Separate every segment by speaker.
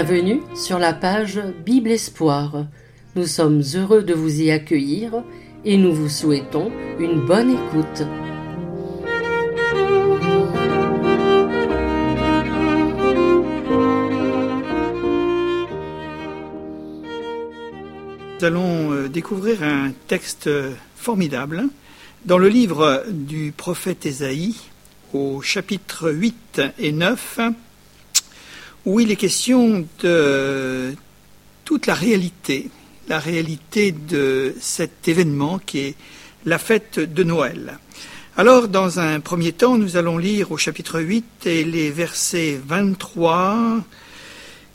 Speaker 1: Bienvenue sur la page Bible Espoir. Nous sommes heureux de vous y accueillir et nous vous souhaitons une bonne écoute.
Speaker 2: Nous allons euh, découvrir un texte formidable dans le livre du prophète Ésaïe au chapitre 8 et 9 où il est question de toute la réalité, la réalité de cet événement qui est la fête de Noël. Alors, dans un premier temps, nous allons lire au chapitre 8 et les versets 23,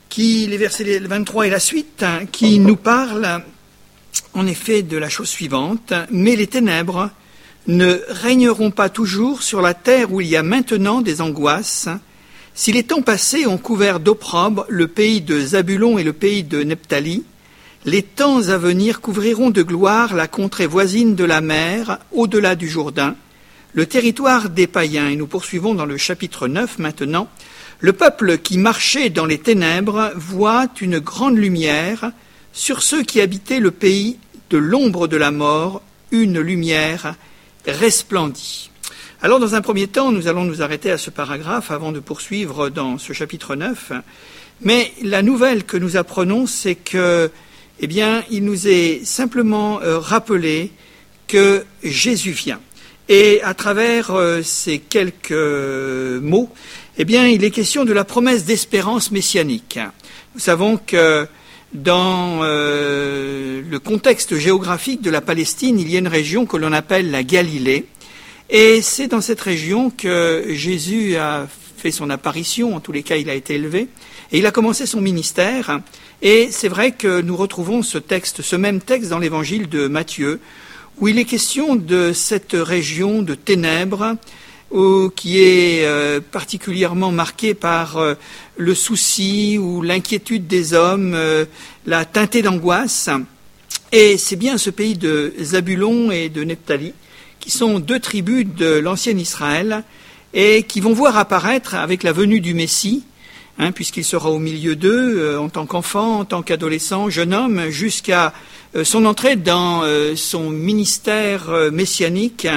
Speaker 2: qui, les versets 23 et la suite, hein, qui nous parlent en effet de la chose suivante, mais les ténèbres ne régneront pas toujours sur la terre où il y a maintenant des angoisses, si les temps passés ont couvert d'opprobre le pays de Zabulon et le pays de Nephtali, les temps à venir couvriront de gloire la contrée voisine de la mer, au-delà du Jourdain, le territoire des païens. Et nous poursuivons dans le chapitre 9 maintenant. Le peuple qui marchait dans les ténèbres voit une grande lumière. Sur ceux qui habitaient le pays de l'ombre de la mort, une lumière resplendit. Alors, dans un premier temps, nous allons nous arrêter à ce paragraphe avant de poursuivre dans ce chapitre 9. Mais la nouvelle que nous apprenons, c'est que, eh bien, il nous est simplement euh, rappelé que Jésus vient. Et à travers euh, ces quelques euh, mots, eh il est question de la promesse d'espérance messianique. Nous savons que dans le contexte géographique de la Palestine, il y a une région que l'on appelle la Galilée, et c'est dans cette région que Jésus a fait son apparition, en tous les cas il a été élevé, et il a commencé son ministère. Et c'est vrai que nous retrouvons ce texte, ce même texte dans l'évangile de Matthieu, où il est question de cette région de ténèbres, qui est euh, particulièrement marquée par euh, le souci ou l'inquiétude des hommes, euh, la teintée d'angoisse. Et c'est bien ce pays de Zabulon et de Nephtali qui sont deux tribus de l'ancien Israël et qui vont voir apparaître avec la venue du Messie, hein, puisqu'il sera au milieu d'eux euh, en tant qu'enfant, en tant qu'adolescent, jeune homme, jusqu'à euh, son entrée dans euh, son ministère messianique,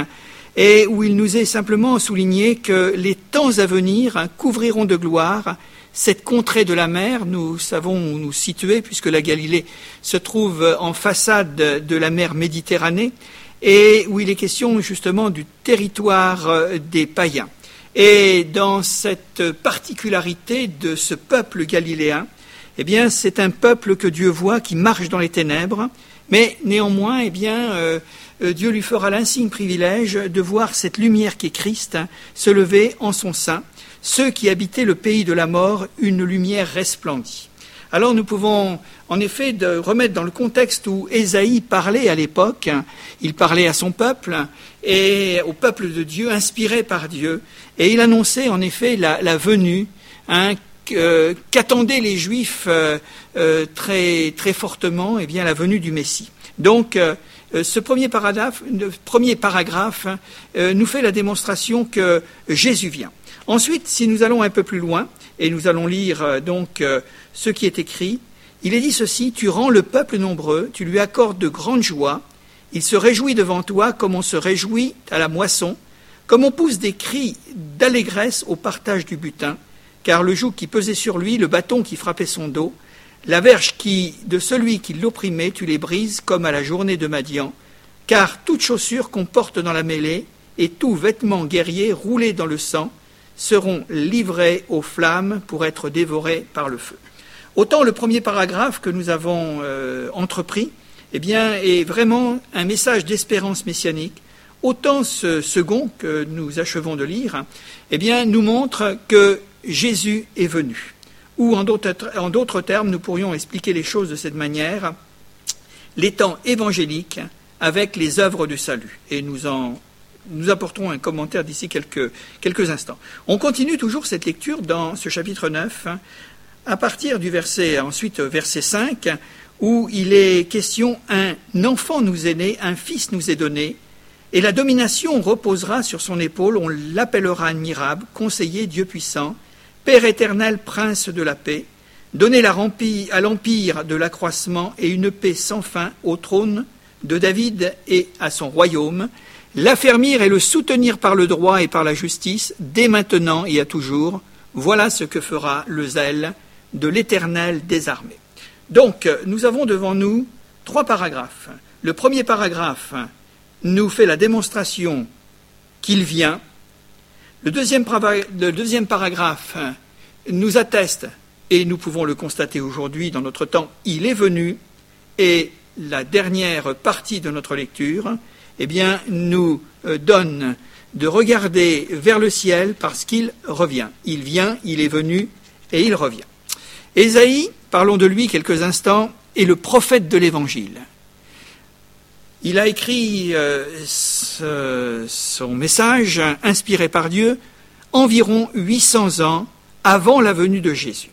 Speaker 2: et où il nous est simplement souligné que les temps à venir couvriront de gloire cette contrée de la mer, nous savons où nous situer, puisque la Galilée se trouve en façade de la mer Méditerranée, et où il est question justement du territoire euh, des païens. Et dans cette particularité de ce peuple galiléen, eh bien, c'est un peuple que Dieu voit qui marche dans les ténèbres, mais néanmoins, eh bien, euh, euh, Dieu lui fera l'insigne privilège de voir cette lumière qui est Christ hein, se lever en son sein. Ceux qui habitaient le pays de la mort, une lumière resplendit. Alors nous pouvons en effet remettre dans le contexte où Ésaïe parlait à l'époque, il parlait à son peuple et au peuple de Dieu, inspiré par Dieu, et il annonçait en effet la, venue hein, qu'attendaient les Juifs euh, euh, très, fortement, eh bien la venue du Messie. Donc euh, ce premier paragraphe, premier paragraphe hein, nous fait la démonstration que Jésus vient. Ensuite, si nous allons un peu plus loin, et nous allons lire donc ce qui est écrit, il est dit ceci, tu rends le peuple nombreux, tu lui accordes de grandes joies, il se réjouit devant toi comme on se réjouit à la moisson, comme on pousse des cris d'allégresse au partage du butin, car le joug qui pesait sur lui, le bâton qui frappait son dos, la verge qui, de celui qui l'opprimait, tu les brises comme à la journée de Madian, car toute chaussure qu'on porte dans la mêlée et tout vêtement guerrier roulé dans le sang seront livrés aux flammes pour être dévorés par le feu. Autant le premier paragraphe que nous avons euh, entrepris eh est vraiment un message d'espérance messianique, autant ce second que nous achevons de lire eh nous montre que Jésus est venu. Ou en d'autres termes, nous pourrions expliquer les choses de cette manière, les temps évangéliques avec les œuvres du salut. Et nous en nous apporterons un commentaire d'ici quelques, instants. On continue toujours cette lecture dans ce chapitre 9 à partir du verset, ensuite verset 5, où il est question un enfant nous est né, un fils nous est donné, et la domination reposera sur son épaule, on l'appellera admirable, conseiller, Dieu puissant, Père éternel, prince de la paix. donner à l'empire de l'accroissement et une paix sans fin au trône de David et à son royaume, l'affermir et le soutenir par le droit et par la justice, dès maintenant et à toujours. Voilà ce que fera le zèle de l'Éternel des armées. Donc, nous avons devant nous trois paragraphes. Le premier paragraphe nous fait la démonstration qu'il vient. Le deuxième, le deuxième paragraphe nous atteste, et nous pouvons le constater aujourd'hui dans notre temps, il est venu. Et la dernière partie de notre lecture, eh bien, nous euh, donne de regarder vers le ciel parce qu'il revient. Il vient, il est venu et il revient. Ésaïe, parlons de lui quelques instants, est le prophète de l'Évangile. Il a écrit euh, son message, inspiré par Dieu, environ 800 ans avant la venue de Jésus.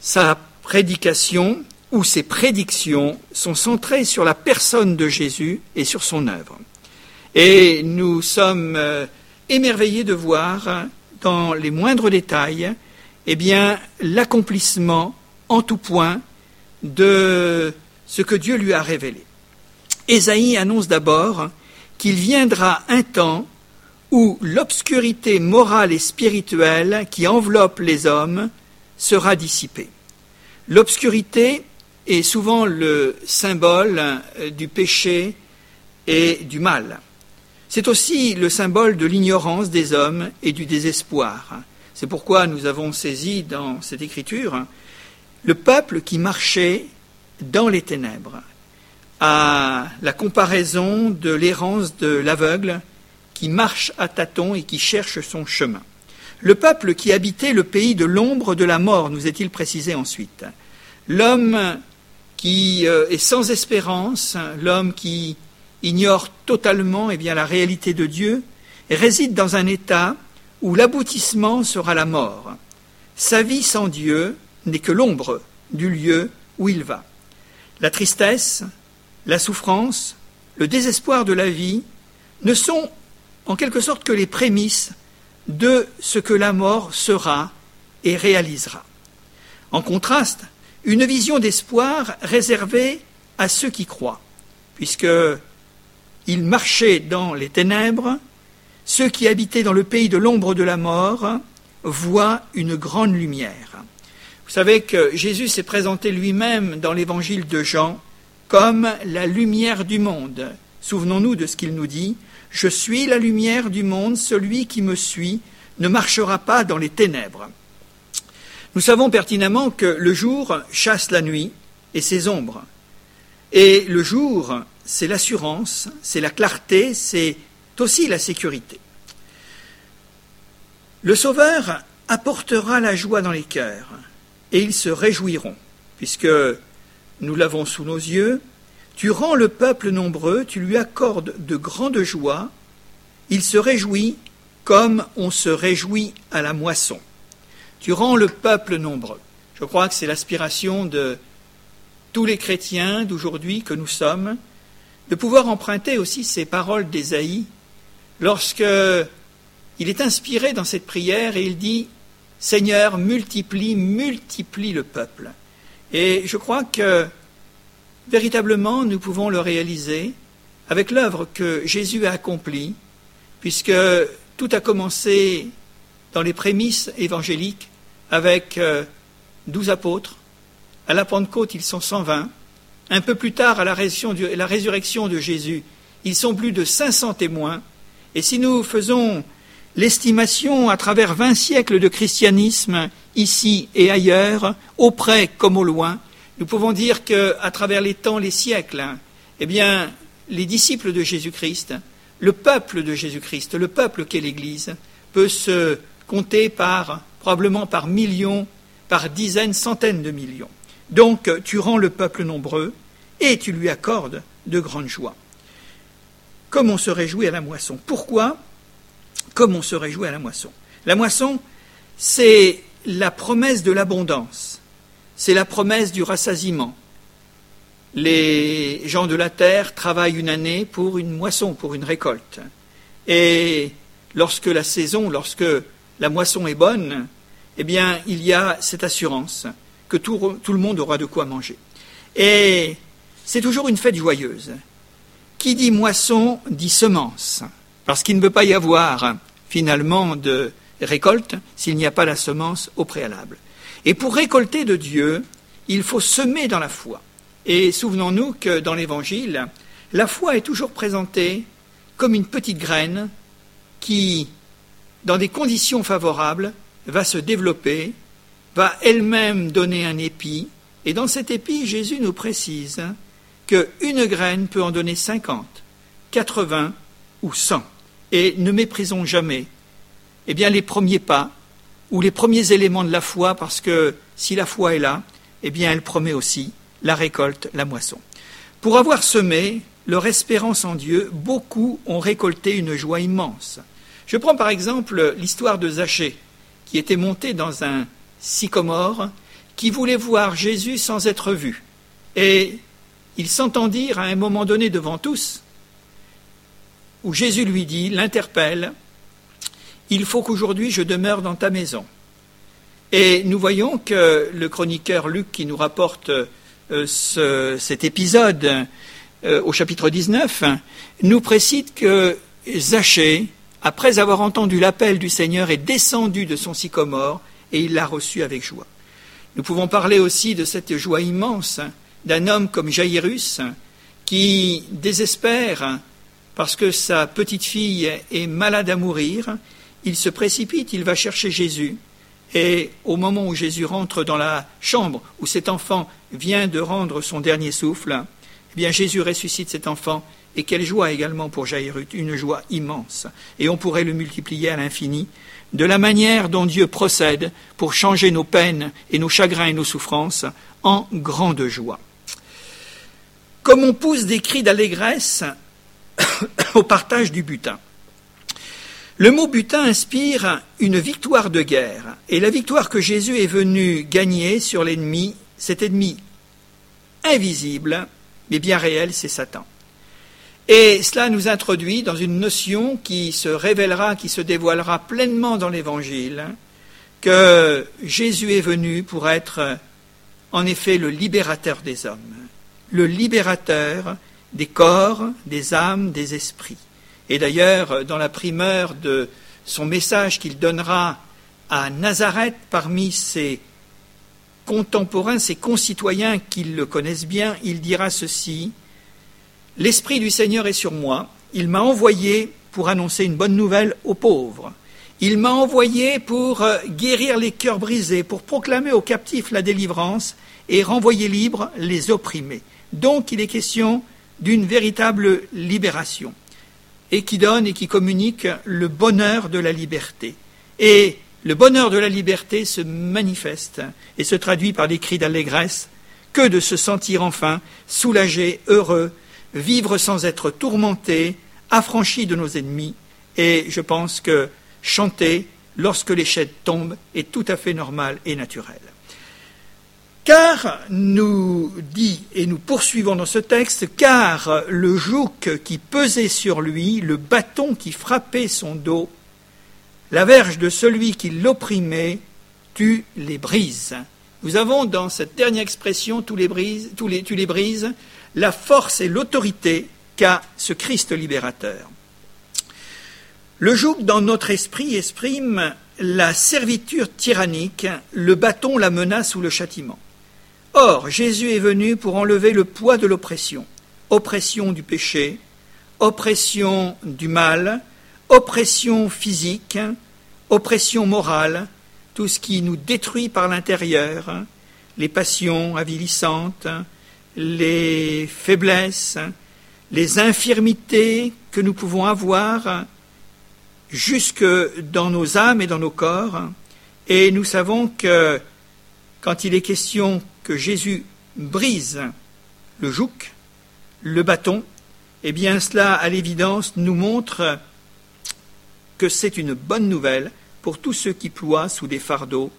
Speaker 2: Sa prédication ou ses prédictions sont centrées sur la personne de Jésus et sur son œuvre. Et nous sommes euh, émerveillés de voir dans les moindres détails eh bien, l'accomplissement en tout point de ce que Dieu lui a révélé. Ésaïe annonce d'abord qu'il viendra un temps où l'obscurité morale et spirituelle qui enveloppe les hommes sera dissipée. L'obscurité est souvent le symbole du péché et du mal. C'est aussi le symbole de l'ignorance des hommes et du désespoir. C'est pourquoi nous avons saisi dans cette écriture le peuple qui marchait dans les ténèbres, à la comparaison de l'errance de l'aveugle qui marche à tâtons et qui cherche son chemin. Le peuple qui habitait le pays de l'ombre de la mort, nous est-il précisé ensuite. L'homme qui euh, est sans espérance, l'homme qui ignore totalement eh bien, la réalité de Dieu réside dans un état où l'aboutissement sera la mort. Sa vie sans Dieu n'est que l'ombre du lieu où il va. La tristesse, la souffrance, le désespoir de la vie ne sont en quelque sorte que les prémices de ce que la mort sera et réalisera. En contraste, une vision d'espoir réservée à ceux qui croient, puisque ils marchaient dans les ténèbres, ceux qui habitaient dans le pays de l'ombre de la mort voient une grande lumière. Vous savez que Jésus s'est présenté lui-même dans l'évangile de Jean comme la lumière du monde. Souvenons-nous de ce qu'il nous dit. Je suis la lumière du monde, celui qui me suit ne marchera pas dans les ténèbres. Nous savons pertinemment que le jour chasse la nuit et ses ombres. Et le jour c'est l'assurance, c'est la clarté, c'est aussi la sécurité. Le Sauveur apportera la joie dans les cœurs, et ils se réjouiront, puisque nous l'avons sous nos yeux. Tu rends le peuple nombreux, tu lui accordes de grandes joies, il se réjouit comme on se réjouit à la moisson. Tu rends le peuple nombreux. Je crois que c'est l'aspiration de tous les chrétiens d'aujourd'hui que nous sommes, de pouvoir emprunter aussi ces paroles d'Ésaïe lorsque il est inspiré dans cette prière et il dit Seigneur, multiplie, multiplie le peuple. Et je crois que véritablement nous pouvons le réaliser avec l'œuvre que Jésus a accomplie, puisque tout a commencé dans les prémices évangéliques avec euh, douze apôtres. À la Pentecôte, ils sont 120. Un peu plus tard, à la résurrection de Jésus, ils sont plus de 500 témoins. Et si nous faisons l'estimation à travers vingt siècles de christianisme, ici et ailleurs, auprès comme au loin, nous pouvons dire qu'à travers les temps, les siècles, eh bien, les disciples de Jésus-Christ, le peuple de Jésus-Christ, le peuple qu'est l'Église, peut se compter par, probablement par millions, par dizaines, centaines de millions. Donc tu rends le peuple nombreux et tu lui accordes de grandes joies. Comme on se réjouit à la moisson. Pourquoi Comme on se réjouit à la moisson? La moisson, c'est la promesse de l'abondance, c'est la promesse du rassasiement. Les gens de la terre travaillent une année pour une moisson, pour une récolte. Et lorsque la saison, lorsque la moisson est bonne, eh bien, il y a cette assurance que tout, le monde aura de quoi manger. Et c'est toujours une fête joyeuse. Qui dit moisson dit semence, parce qu'il ne peut pas y avoir finalement de récolte s'il n'y a pas la semence au préalable. Et pour récolter de Dieu, il faut semer dans la foi. Et souvenons-nous que dans l'Évangile, la foi est toujours présentée comme une petite graine qui, dans des conditions favorables, va se développer, va elle-même donner un épi. Et dans cet épi, Jésus nous précise qu'une graine peut en donner 50, 80 ou 100. Et ne méprisons jamais eh bien, les premiers pas ou les premiers éléments de la foi, parce que si la foi est là, eh bien, elle promet aussi la récolte, la moisson. Pour avoir semé leur espérance en Dieu, beaucoup ont récolté une joie immense. Je prends par exemple l'histoire de Zachée, qui était monté dans un sycomore, qui voulait voir Jésus sans être vu. Et ils s'entendirent à un moment donné devant tous, où Jésus lui dit, l'interpelle, il faut qu'aujourd'hui je demeure dans ta maison. Et nous voyons que le chroniqueur Luc qui nous rapporte euh, cet épisode euh, au chapitre 19 nous précise que Zachée, après avoir entendu l'appel du Seigneur, est descendu de son sycomore et il l'a reçu avec joie. Nous pouvons parler aussi de cette joie immense d'un homme comme Jairus qui désespère parce que sa petite fille est malade à mourir il se précipite, il va chercher Jésus, et au moment où Jésus rentre dans la chambre où cet enfant vient de rendre son dernier souffle, eh bien Jésus ressuscite cet enfant, et quelle joie également pour Jairus, une joie immense. Et on pourrait le multiplier à l'infini, de la manière dont Dieu procède pour changer nos peines et nos chagrins et nos souffrances en grande joie. Comme on pousse des cris d'allégresse au partage du butin. Le mot butin inspire une victoire de guerre, et la victoire que Jésus est venu gagner sur l'ennemi, cet ennemi invisible, mais bien réel, c'est Satan. Et cela nous introduit dans une notion qui se révélera, qui se dévoilera pleinement dans l'Évangile, que Jésus est venu pour être en effet le libérateur des hommes, le libérateur des corps, des âmes, des esprits. Et d'ailleurs, dans la primeur de son message qu'il donnera à Nazareth parmi ses contemporains, ses concitoyens qui le connaissent bien, il dira ceci L'Esprit du Seigneur est sur moi, il m'a envoyé pour annoncer une bonne nouvelle aux pauvres. Il m'a envoyé pour euh, guérir les cœurs brisés, pour proclamer aux captifs la délivrance et renvoyer libres les opprimés. Donc il est question d'une véritable libération et qui donne et qui communique le bonheur de la liberté. Et le bonheur de la liberté se manifeste et se traduit par des cris d'allégresse, que de se sentir enfin soulagé, heureux, vivre sans être tourmenté, affranchi de nos ennemis, et je pense que chanter lorsque les tombent est tout à fait normal et naturel. Car, nous dit, et nous poursuivons dans ce texte, car le joug qui pesait sur lui, le bâton qui frappait son dos, la verge de celui qui l'opprimait, tu les brises. Nous avons dans cette dernière expression, tu les brises, la force et l'autorité qu'a ce Christ libérateur. Le joug dans notre esprit exprime la servitude tyrannique, le bâton, la menace ou le châtiment. Or, Jésus est venu pour enlever le poids de l'oppression, oppression du péché, oppression du mal, oppression physique, oppression morale, tout ce qui nous détruit par l'intérieur, les passions avilissantes, les faiblesses, les infirmités que nous pouvons avoir jusque dans nos âmes et dans nos corps. Et nous savons que quand il est question que Jésus brise le joug, le bâton, eh bien cela, à l'évidence, nous montre que c'est une bonne nouvelle pour tous ceux qui ploient sous des fardeaux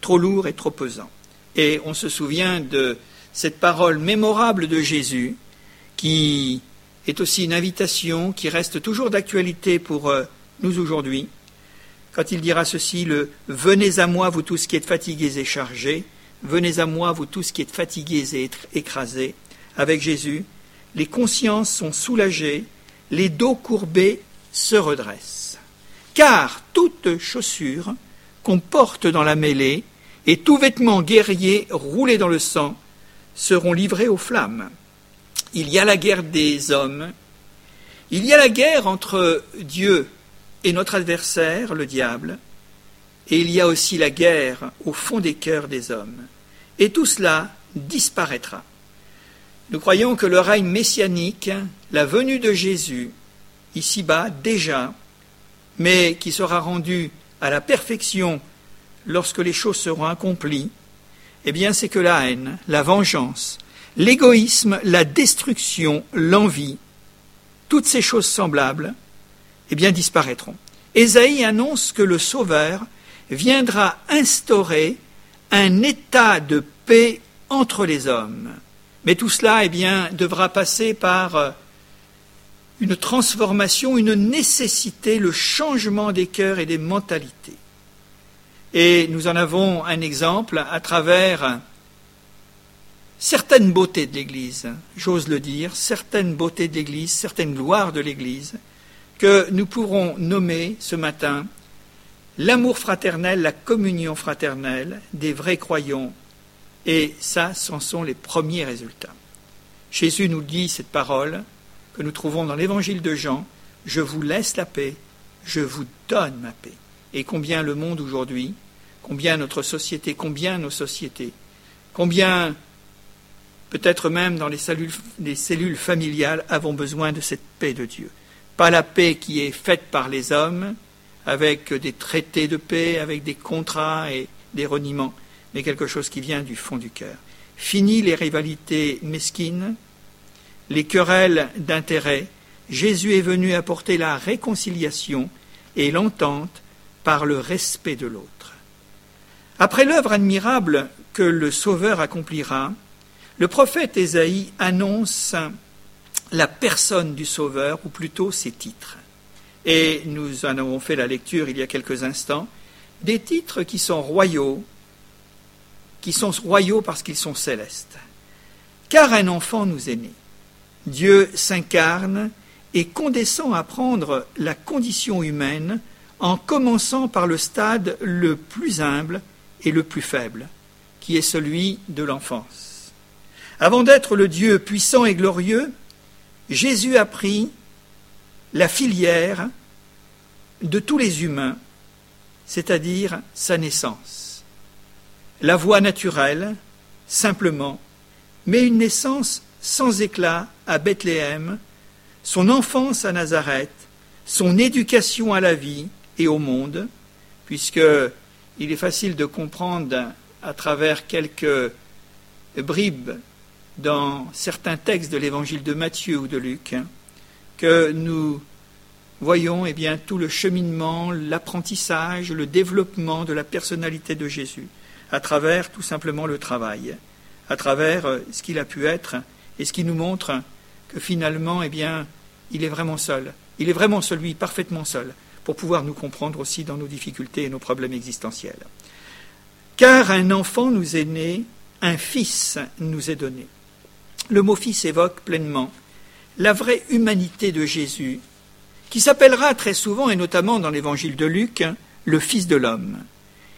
Speaker 2: trop lourds et trop pesants. Et on se souvient de cette parole mémorable de Jésus, qui est aussi une invitation qui reste toujours d'actualité pour euh, nous aujourd'hui, quand il dira ceci, le Venez à moi, vous tous qui êtes fatigués et chargés, venez à moi, vous tous qui êtes fatigués et écrasés. Avec Jésus, les consciences sont soulagées, les dos courbés se redressent. Car toute chaussure qu'on porte dans la mêlée et tout vêtement guerrier roulé dans le sang seront livrés aux flammes. Il y a la guerre des hommes, il y a la guerre entre Dieu et notre adversaire, le diable, et il y a aussi la guerre au fond des cœurs des hommes. Et tout cela disparaîtra. Nous croyons que le règne messianique, la venue de Jésus, ici-bas déjà, mais qui sera rendu à la perfection lorsque les choses seront accomplies, eh bien c'est que la haine, la vengeance, l'égoïsme, la destruction, l'envie, toutes ces choses semblables, eh bien disparaîtront. Ésaïe annonce que le Sauveur viendra instaurer un état de paix entre les hommes. Mais tout cela, eh bien, devra passer par euh, une transformation, une nécessité, le changement des cœurs et des mentalités. Et nous en avons un exemple à travers certaines beautés de l'Église, j'ose le dire, certaines beautés de l'Église, certaines gloires de l'Église, que nous pourrons nommer ce matin l'amour fraternel, la communion fraternelle des vrais croyants. Et ça, ce sont les premiers résultats. Jésus nous dit cette parole que nous trouvons dans l'évangile de Jean, Je vous laisse la paix, je vous donne ma paix. Et combien le monde aujourd'hui, combien notre société, combien nos sociétés, combien peut-être même dans les cellules, les cellules familiales avons besoin de cette paix de Dieu. Pas la paix qui est faite par les hommes, avec des traités de paix, avec des contrats et des reniements, mais quelque chose qui vient du fond du cœur. Fini les rivalités mesquines, les querelles d'intérêt. Jésus est venu apporter la réconciliation et l'entente par le respect de l'autre. Après l'œuvre admirable que le Sauveur accomplira, le prophète Ésaïe annonce la personne du Sauveur, ou plutôt ses titres et nous en avons fait la lecture il y a quelques instants, des titres qui sont royaux, qui sont royaux parce qu'ils sont célestes. Car un enfant nous est né. Dieu s'incarne et condescend à prendre la condition humaine en commençant par le stade le plus humble et le plus faible, qui est celui de l'enfance. Avant d'être le Dieu puissant et glorieux, Jésus a pris la filière de tous les humains, c'est-à-dire sa naissance. La voie naturelle, simplement, mais une naissance sans éclat à Bethléem, son enfance à Nazareth, son éducation à la vie et au monde, puisque il est facile de comprendre à travers quelques bribes dans certains textes de l'évangile de Matthieu ou de Luc, que nous voyons eh bien, tout le cheminement, l'apprentissage, le développement de la personnalité de Jésus, à travers tout simplement le travail, à travers euh, ce qu'il a pu être, et ce qui nous montre finalement, eh bien, il est vraiment seul. Il est vraiment celui parfaitement seul, pour pouvoir nous comprendre aussi dans nos difficultés et nos problèmes existentiels. Car un enfant nous est né, un fils nous est donné. Le mot fils évoque pleinement la vraie humanité de Jésus, qui s'appellera très souvent, et notamment dans l'évangile de Luc, le Fils de l'homme,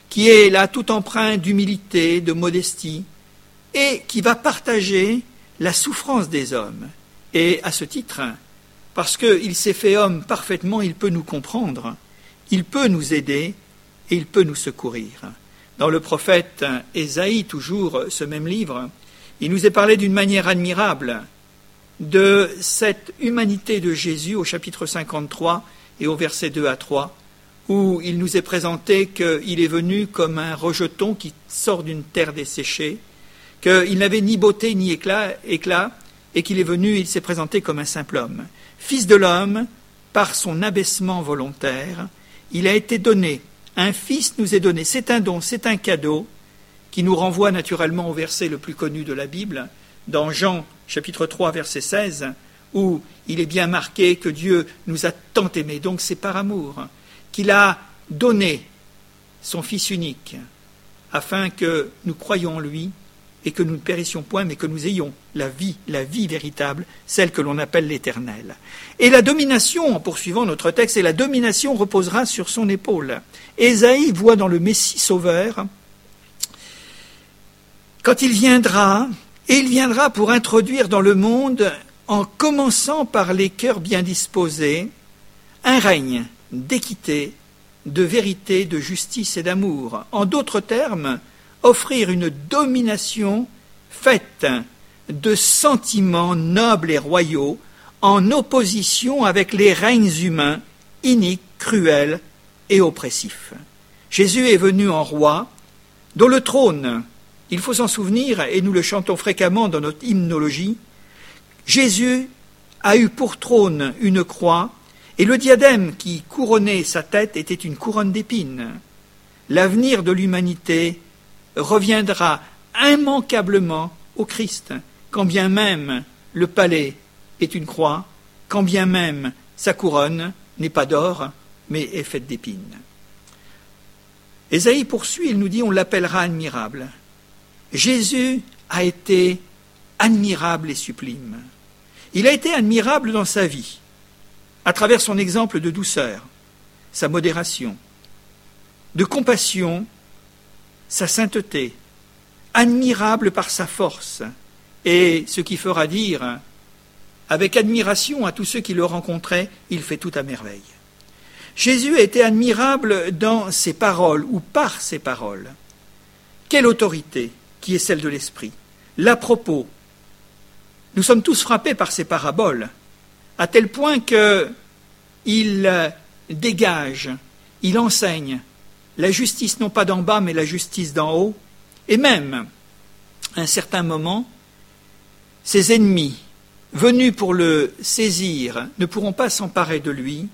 Speaker 2: qui est là tout empreint d'humilité, de modestie, et qui va partager la souffrance des hommes. Et à ce titre, parce qu'il s'est fait homme parfaitement, il peut nous comprendre, il peut nous aider et il peut nous secourir. Dans le prophète Ésaïe, toujours ce même livre, il nous est parlé d'une manière admirable de cette humanité de Jésus au chapitre 53 et au verset 2 à 3, où il nous est présenté qu'il est venu comme un rejeton qui sort d'une terre desséchée, qu'il n'avait ni beauté ni éclat, éclat et qu'il est venu, il s'est présenté comme un simple homme. Fils de l'homme, par son abaissement volontaire, il a été donné. Un fils nous est donné. C'est un don, c'est un cadeau qui nous renvoie naturellement au verset le plus connu de la Bible, dans Jean chapitre 3 verset 16, où il est bien marqué que Dieu nous a tant aimés, donc c'est par amour, qu'il a donné son Fils unique, afin que nous croyions en lui et que nous ne périssions point, mais que nous ayons la vie, la vie véritable, celle que l'on appelle l'éternel. Et la domination, en poursuivant notre texte, et la domination reposera sur son épaule. Ésaïe voit dans le Messie sauveur, quand il viendra, et il viendra pour introduire dans le monde, en commençant par les cœurs bien disposés, un règne d'équité, de vérité, de justice et d'amour. En d'autres termes, offrir une domination faite de sentiments nobles et royaux en opposition avec les règnes humains iniques, cruels et oppressifs. Jésus est venu en roi, dont le trône, il faut s'en souvenir, et nous le chantons fréquemment dans notre hymnologie, Jésus a eu pour trône une croix, et le diadème qui couronnait sa tête était une couronne d'épines. L'avenir de l'humanité reviendra immanquablement au Christ, quand bien même le palais est une croix, quand bien même sa couronne n'est pas d'or, mais est faite d'épines. Ésaïe poursuit, il nous dit on l'appellera admirable. Jésus a été admirable et sublime. Il a été admirable dans sa vie, à travers son exemple de douceur, sa modération, de compassion sa sainteté, admirable par sa force, et ce qui fera dire, avec admiration à tous ceux qui le rencontraient, il fait tout à merveille. Jésus a été admirable dans ses paroles ou par ses paroles. Quelle autorité qui est celle de l'Esprit L'à propos. Nous sommes tous frappés par ces paraboles, à tel point qu'il dégage, il enseigne, la justice non pas d'en bas, mais la justice d'en haut, et même, à un certain moment, ses ennemis, venus pour le saisir, ne pourront pas s'emparer de lui,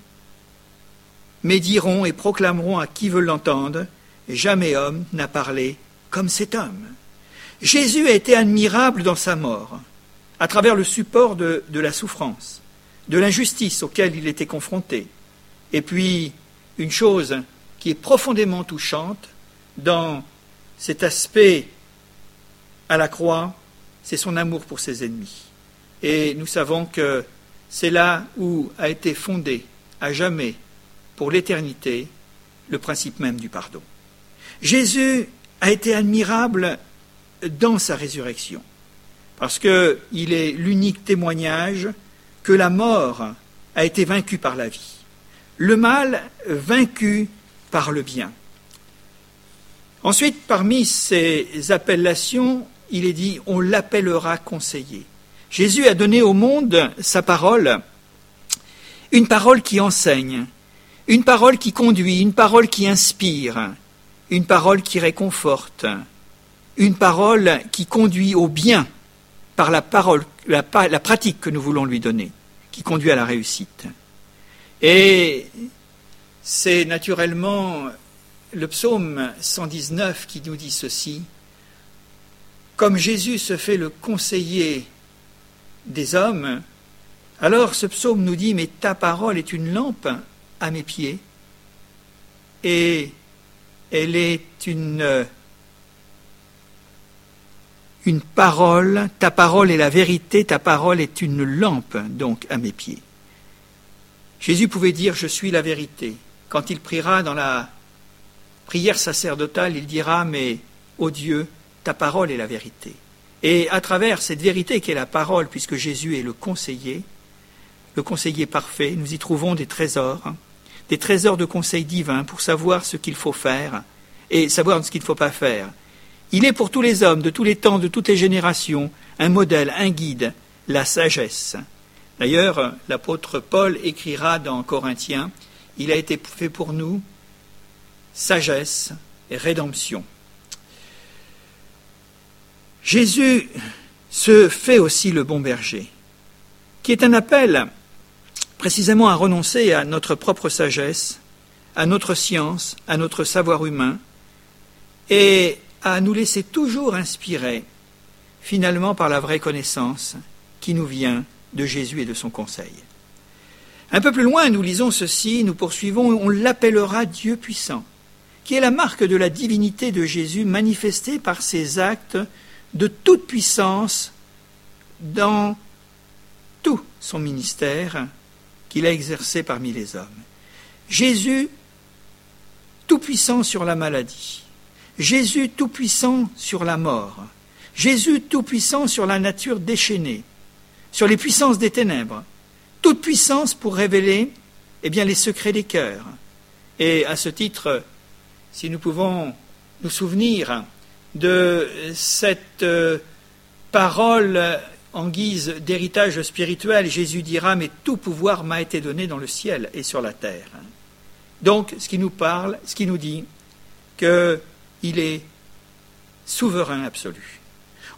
Speaker 2: mais diront et proclameront à qui veut l'entendre, jamais homme n'a parlé comme cet homme. Jésus a été admirable dans sa mort, à travers le support de, de la souffrance, de l'injustice auquel il était confronté. Et puis, une chose qui est profondément touchante dans cet aspect à la croix, c'est son amour pour ses ennemis. Et nous savons que c'est là où a été fondé à jamais, pour l'éternité, le principe même du pardon. Jésus a été admirable dans sa résurrection, parce qu'il est l'unique témoignage que la mort a été vaincue par la vie. Le mal vaincu par le bien. Ensuite, parmi ces appellations, il est dit on l'appellera conseiller. Jésus a donné au monde sa parole, une parole qui enseigne, une parole qui conduit, une parole qui inspire, une parole qui réconforte, une parole qui conduit au bien par la parole, la, la pratique que nous voulons lui donner, qui conduit à la réussite. Et c'est naturellement le psaume 119 qui nous dit ceci. Comme Jésus se fait le conseiller des hommes, alors ce psaume nous dit, mais ta parole est une lampe à mes pieds et elle est une, une parole, ta parole est la vérité, ta parole est une lampe donc à mes pieds. Jésus pouvait dire, je suis la vérité. Quand il priera dans la prière sacerdotale, il dira, mais, ô Dieu, ta parole est la vérité. Et à travers cette vérité qui est la parole, puisque Jésus est le conseiller, le conseiller parfait, nous y trouvons des trésors, hein, des trésors de conseils divins pour savoir ce qu'il faut faire et savoir ce qu'il ne faut pas faire. Il est pour tous les hommes, de tous les temps, de toutes les générations, un modèle, un guide, la sagesse. D'ailleurs, l'apôtre Paul écrira dans Corinthiens il a été fait pour nous sagesse et rédemption. Jésus se fait aussi le bon berger, qui est un appel précisément à renoncer à notre propre sagesse, à notre science, à notre savoir humain, et à nous laisser toujours inspirer finalement par la vraie connaissance qui nous vient de Jésus et de son conseil. Un peu plus loin, nous lisons ceci, nous poursuivons, on l'appellera Dieu puissant. qui est la marque de la divinité de Jésus manifestée par ses actes de toute puissance dans tout son ministère qu'il a exercé parmi les hommes. Jésus, tout-puissant sur la maladie. Jésus, tout-puissant sur la mort. Jésus, tout-puissant sur la nature déchaînée, sur les puissances des ténèbres. Toute puissance pour révéler eh bien, les secrets des cœurs. Et à ce titre, si nous pouvons nous souvenir de cette euh, parole en guise d'héritage spirituel, Jésus dira, mais tout pouvoir m'a été donné dans le ciel et sur la terre. Donc, ce qui nous parle, ce qui nous dit qu'il est souverain absolu.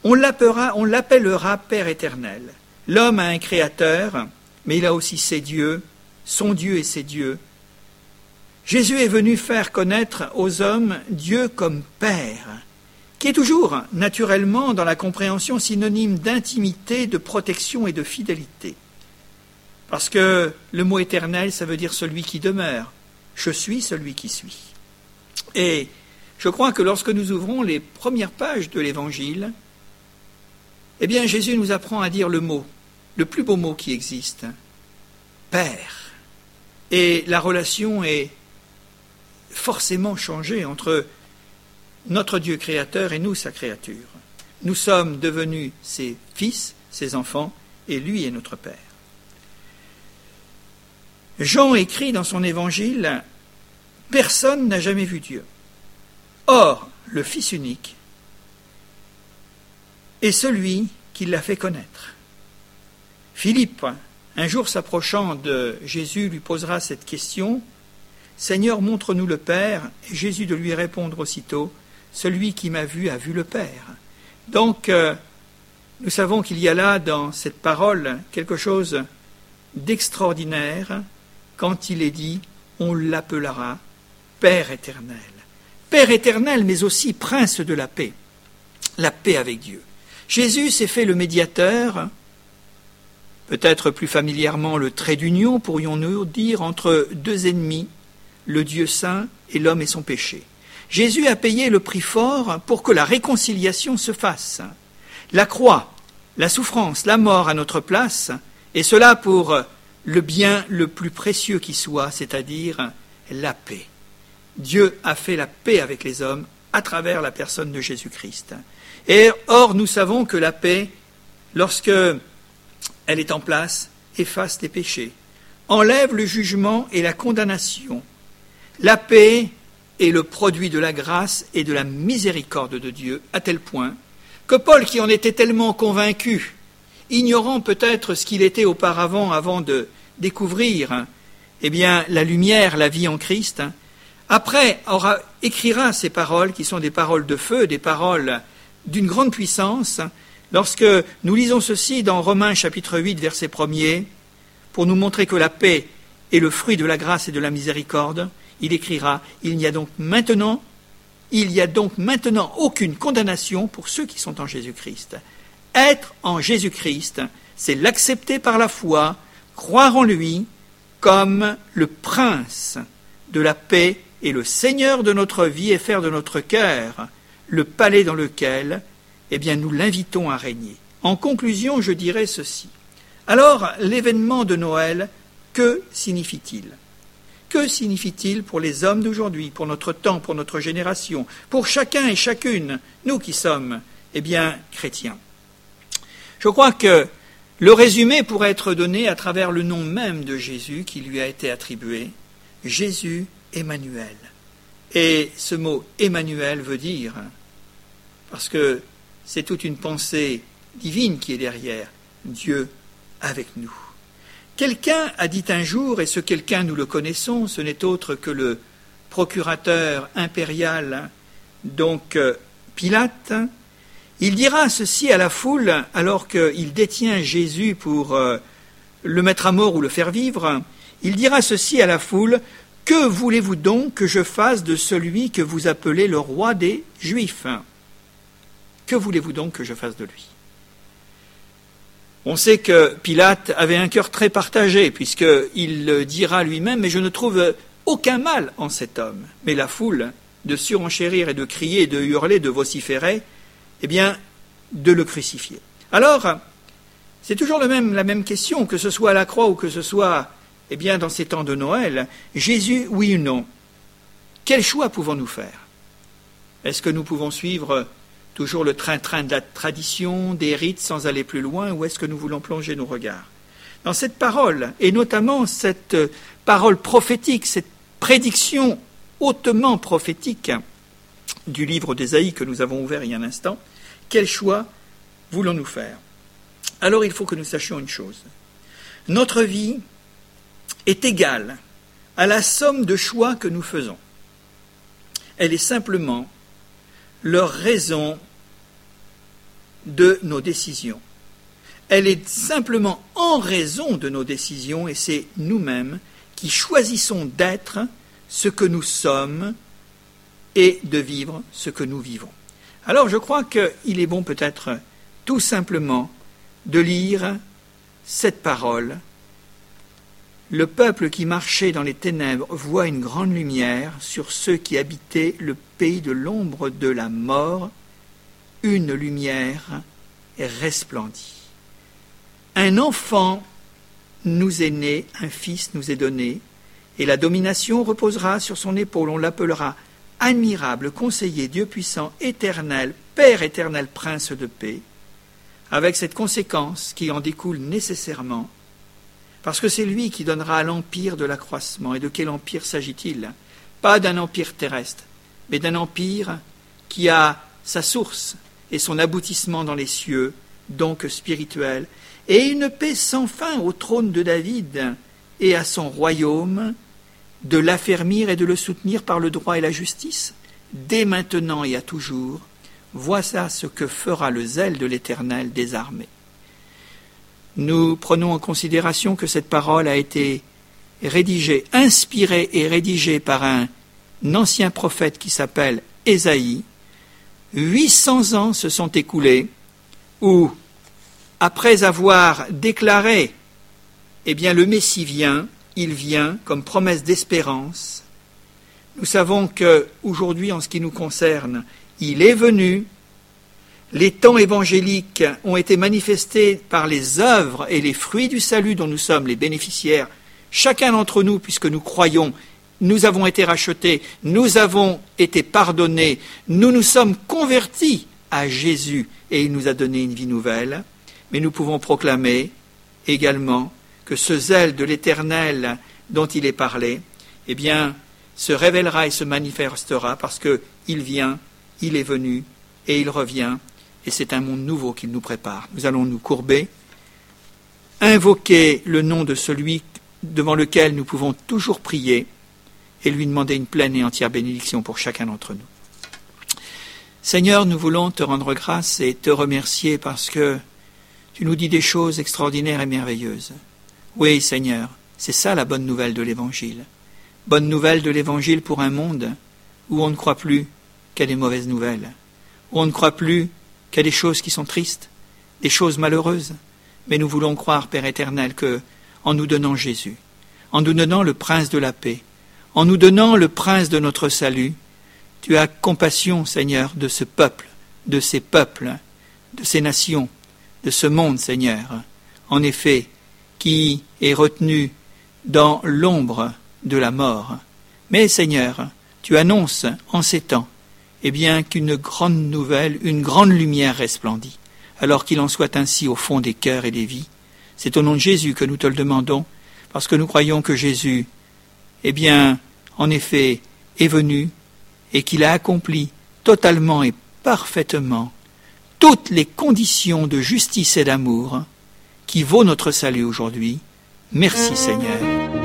Speaker 2: On l'appellera, on l'appellera Père éternel. L'homme a un créateur, mais il a aussi ses dieux, son Dieu et ses dieux. Jésus est venu faire connaître aux hommes Dieu comme Père, qui est toujours naturellement dans la compréhension synonyme d'intimité, de protection et de fidélité. Parce que le mot éternel, ça veut dire celui qui demeure. Je suis celui qui suis. Et je crois que lorsque nous ouvrons les premières pages de l'Évangile, eh bien Jésus nous apprend à dire le mot, le plus beau mot qui existe, Père. Et la relation est forcément changée entre notre Dieu créateur et nous, sa créature. Nous sommes devenus ses fils, ses enfants, et lui est notre Père. Jean écrit dans son évangile Personne n'a jamais vu Dieu. Or, le Fils unique est celui qui l'a fait connaître. Philippe, un jour s'approchant de Jésus, lui posera cette question Seigneur, montre-nous le Père, et Jésus de lui répondre aussitôt celui qui m'a vu a vu le Père. Donc, euh, nous savons qu'il y a là dans cette parole quelque chose d'extraordinaire quand il est dit on l'appellera Père éternel. Père éternel, mais aussi Prince de la paix. La paix avec Dieu. Jésus s'est fait le médiateur, peut-être plus familièrement le trait d'union, pourrions-nous dire, entre deux ennemis, le Dieu saint et l'homme et son péché. Jésus a payé le prix fort pour que la réconciliation se fasse. La croix, la souffrance, la mort à notre place, et cela pour le bien le plus précieux qui soit, c'est-à-dire la paix. Dieu a fait la paix avec les hommes à travers la personne de Jésus-Christ. Et or, nous savons que la paix, lorsque elle est en place, efface les péchés, enlève le jugement et la condamnation. La paix est le produit de la grâce et de la miséricorde de Dieu, à tel point que Paul, qui en était tellement convaincu, ignorant peut-être ce qu'il était auparavant avant de découvrir eh bien, la lumière, la vie en Christ, après aura, écrira ces paroles qui sont des paroles de feu, des paroles d'une grande puissance, lorsque nous lisons ceci dans Romains chapitre 8, verset 1er, pour nous montrer que la paix est le fruit de la grâce et de la miséricorde, il écrira Il n'y a donc maintenant il n'y a donc maintenant aucune condamnation pour ceux qui sont en Jésus-Christ. Être en Jésus-Christ, c'est l'accepter par la foi, croire en lui comme le prince de la paix et le Seigneur de notre vie et faire de notre cœur le palais dans lequel, eh bien, nous l'invitons à régner. En conclusion, je dirais ceci. Alors, l'événement de Noël, que signifie-t-il? Que signifie-t-il pour les hommes d'aujourd'hui, pour notre temps, pour notre génération, pour chacun et chacune, nous qui sommes, eh bien, chrétiens? Je crois que le résumé pourrait être donné à travers le nom même de Jésus qui lui a été attribué, Jésus Emmanuel. Et ce mot Emmanuel veut dire, parce que c'est toute une pensée divine qui est derrière, Dieu avec nous. Quelqu'un a dit un jour, et ce quelqu'un nous le connaissons, ce n'est autre que le procurateur impérial, donc euh, Pilate, il dira ceci à la foule alors qu'il détient Jésus pour euh, le mettre à mort ou le faire vivre, il dira ceci à la foule, Que voulez-vous donc que je fasse de celui que vous appelez le roi des Juifs? Que voulez-vous donc que je fasse de lui? On sait que Pilate avait un cœur très partagé, puisqu'il dira lui-même, mais je ne trouve aucun mal en cet homme. Mais la foule de surenchérir et de crier, de hurler, de vociférer, eh bien, de le crucifier. Alors, c'est toujours la même question, que ce soit à la croix ou que ce soit eh bien, dans ces temps de Noël. Jésus, oui ou non Quel choix pouvons-nous faire? Est-ce que nous pouvons suivre toujours le train-train de la tradition, des rites sans aller plus loin, ou est-ce que nous voulons plonger nos regards? Dans cette parole, et notamment cette parole prophétique, cette prédiction hautement prophétique du livre d'Ésaïe que nous avons ouvert il y a un instant, quel choix voulons-nous faire? Alors il faut que nous sachions une chose. Notre vie est égale à la somme de choix que nous faisons. Elle est simplement leur raison de nos décisions. Elle est simplement en raison de nos décisions et c'est nous-mêmes qui choisissons d'être ce que nous sommes et de vivre ce que nous vivons. Alors je crois qu'il est bon peut-être tout simplement de lire cette parole. Le peuple qui marchait dans les ténèbres voit une grande lumière sur ceux qui habitaient le pays de l'ombre de la mort. Une lumière resplendit. Un enfant nous est né, un fils nous est donné, et la domination reposera sur son épaule. On l'appellera admirable, conseiller, Dieu puissant, éternel, Père éternel, prince de paix, avec cette conséquence qui en découle nécessairement, parce que c'est lui qui donnera l'empire de l'accroissement. Et de quel empire s'agit-il? Pas d'un empire terrestre, mais d'un empire qui a sa source et son aboutissement dans les cieux, donc spirituel, et une paix sans fin au trône de David et à son royaume, de l'affermir et de le soutenir par le droit et la justice, dès maintenant et à toujours. Voilà ce que fera le zèle de l'Éternel des armées. Nous prenons en considération que cette parole a été rédigée, inspirée et rédigée par un ancien prophète qui s'appelle Ésaïe. 800 ans se sont écoulés où, après avoir déclaré, eh bien, le Messie vient, il vient comme promesse d'espérance. Nous savons que aujourd'hui, en ce qui nous concerne, il est venu. Les temps évangéliques ont été manifestés par les œuvres et les fruits du salut dont nous sommes les bénéficiaires, chacun d'entre nous, puisque nous croyons, nous avons été rachetés, nous avons été pardonnés, nous nous sommes convertis à Jésus et il nous a donné une vie nouvelle. Mais nous pouvons proclamer également que ce zèle de l'Éternel dont il est parlé, eh bien, se révélera et se manifestera parce qu'il vient, il est venu et il revient, et c'est un monde nouveau qu'il nous prépare. Nous allons nous courber, invoquer le nom de celui devant lequel nous pouvons toujours prier et lui demander une pleine et entière bénédiction pour chacun d'entre nous. Seigneur, nous voulons te rendre grâce et te remercier parce que tu nous dis des choses extraordinaires et merveilleuses. Oui, Seigneur, c'est ça la bonne nouvelle de l'Évangile. Bonne nouvelle de l'Évangile pour un monde où on ne croit plus qu'à des mauvaises nouvelles, où on ne croit plus qu'à des choses qui sont tristes, des choses malheureuses. Mais nous voulons croire, Père éternel, que, en nous donnant Jésus, en nous donnant le prince de la paix, en nous donnant le prince de notre salut, tu as compassion, Seigneur, de ce peuple, de ces peuples, de ces nations, de ce monde, Seigneur. En effet, qui est retenu dans l'ombre de la mort. Mais Seigneur, tu annonces en ces temps, eh bien, qu'une grande nouvelle, une grande lumière resplendit. Alors qu'il en soit ainsi au fond des cœurs et des vies. C'est au nom de Jésus que nous te le demandons, parce que nous croyons que Jésus, eh bien, en effet, est venu et qu'il a accompli totalement et parfaitement toutes les conditions de justice et d'amour qui vaut notre salut aujourd'hui. Merci Seigneur.